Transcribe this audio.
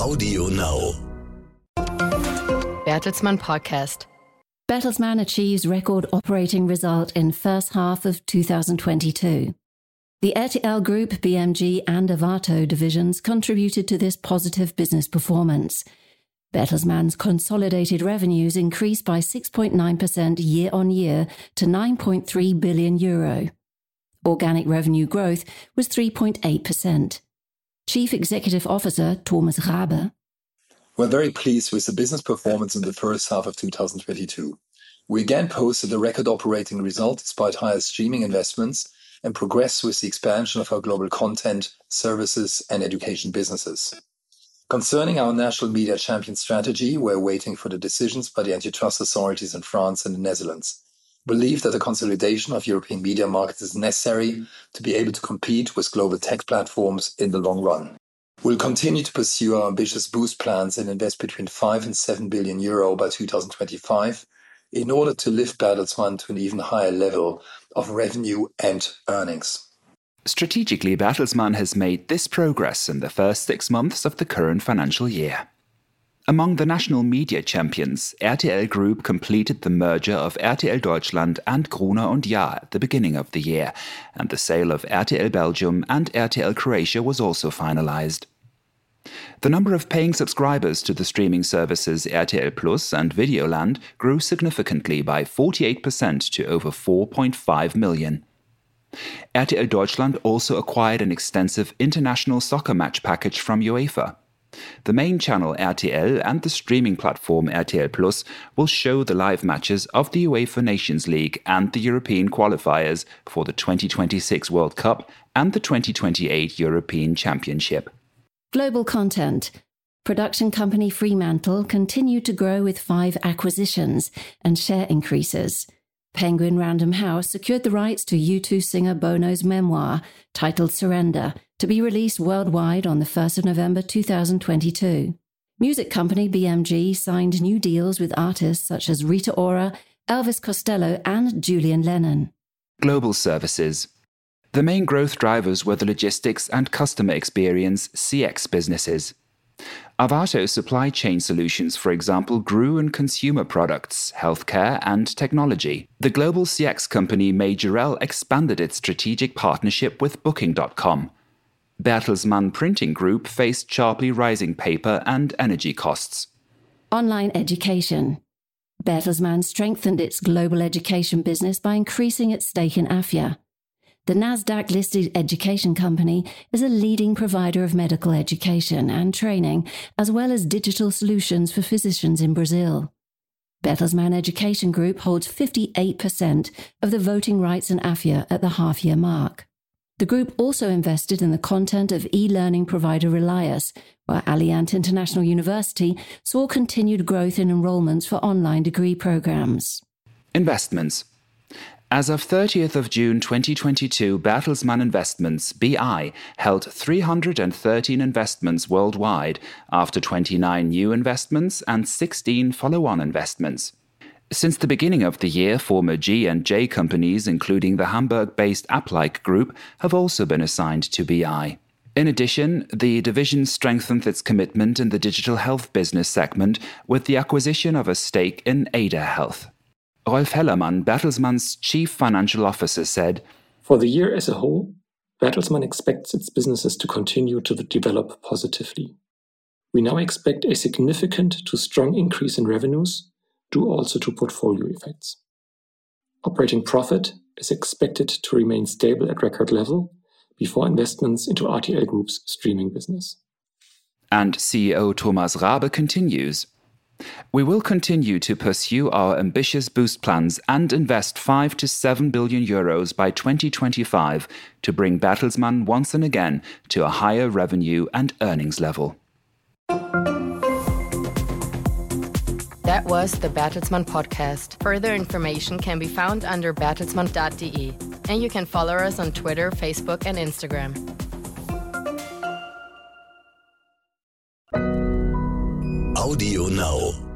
Audio Now. Bertelsmann Podcast. Bertelsmann achieves record operating result in first half of 2022. The RTL Group, BMG, and Arvato divisions contributed to this positive business performance. Bertelsmann's consolidated revenues increased by 6.9% year on year to 9.3 billion euro. Organic revenue growth was 3.8%. Chief Executive Officer Thomas Rabe. We're very pleased with the business performance in the first half of 2022. We again posted a record operating result despite higher streaming investments and progress with the expansion of our global content, services, and education businesses. Concerning our national media champion strategy, we're waiting for the decisions by the antitrust authorities in France and the Netherlands believe that the consolidation of European media markets is necessary to be able to compete with global tech platforms in the long run. We'll continue to pursue our ambitious boost plans and invest between 5 and 7 billion euro by 2025 in order to lift Bertelsmann to an even higher level of revenue and earnings. Strategically, Bertelsmann has made this progress in the first six months of the current financial year. Among the national media champions, RTL Group completed the merger of RTL Deutschland and Gruner und Jahr at the beginning of the year, and the sale of RTL Belgium and RTL Croatia was also finalized. The number of paying subscribers to the streaming services RTL Plus and Videoland grew significantly by 48% to over 4.5 million. RTL Deutschland also acquired an extensive international soccer match package from UEFA. The main channel RTL and the streaming platform RTL Plus will show the live matches of the UEFA Nations League and the European qualifiers for the 2026 World Cup and the 2028 European Championship. Global content. Production company Fremantle continued to grow with five acquisitions and share increases. Penguin Random House secured the rights to U2 singer Bono's memoir, titled Surrender, to be released worldwide on the 1st of November 2022. Music company BMG signed new deals with artists such as Rita Ora, Elvis Costello, and Julian Lennon. Global services. The main growth drivers were the logistics and customer experience CX businesses. Arvato supply chain solutions, for example, grew in consumer products, healthcare, and technology. The global CX company Majorel expanded its strategic partnership with Booking.com. Bertelsmann Printing Group faced sharply rising paper and energy costs. Online education. Bertelsmann strengthened its global education business by increasing its stake in Afya. The NASDAQ listed education company is a leading provider of medical education and training, as well as digital solutions for physicians in Brazil. Bertelsmann Education Group holds 58% of the voting rights in Afya at the half year mark. The group also invested in the content of e learning provider Relias, where Alliant International University saw continued growth in enrollments for online degree programs. Investments. As of 30th of June 2022, Bertelsmann Investments BI held 313 investments worldwide after 29 new investments and 16 follow-on investments. Since the beginning of the year, former G and J companies, including the Hamburg-based Applike Group, have also been assigned to BI. In addition, the division strengthened its commitment in the digital health business segment with the acquisition of a stake in Ada Health. Rolf Hellermann, Bertelsmann's chief financial officer, said, For the year as a whole, Bertelsmann expects its businesses to continue to develop positively. We now expect a significant to strong increase in revenues due also to portfolio effects. Operating profit is expected to remain stable at record level before investments into RTL Group's streaming business. And CEO Thomas Rabe continues. We will continue to pursue our ambitious boost plans and invest 5 to 7 billion euros by 2025 to bring Bertelsmann once and again to a higher revenue and earnings level. That was the Bertelsmann podcast. Further information can be found under bertelsmann.de. And you can follow us on Twitter, Facebook, and Instagram. Audio Now.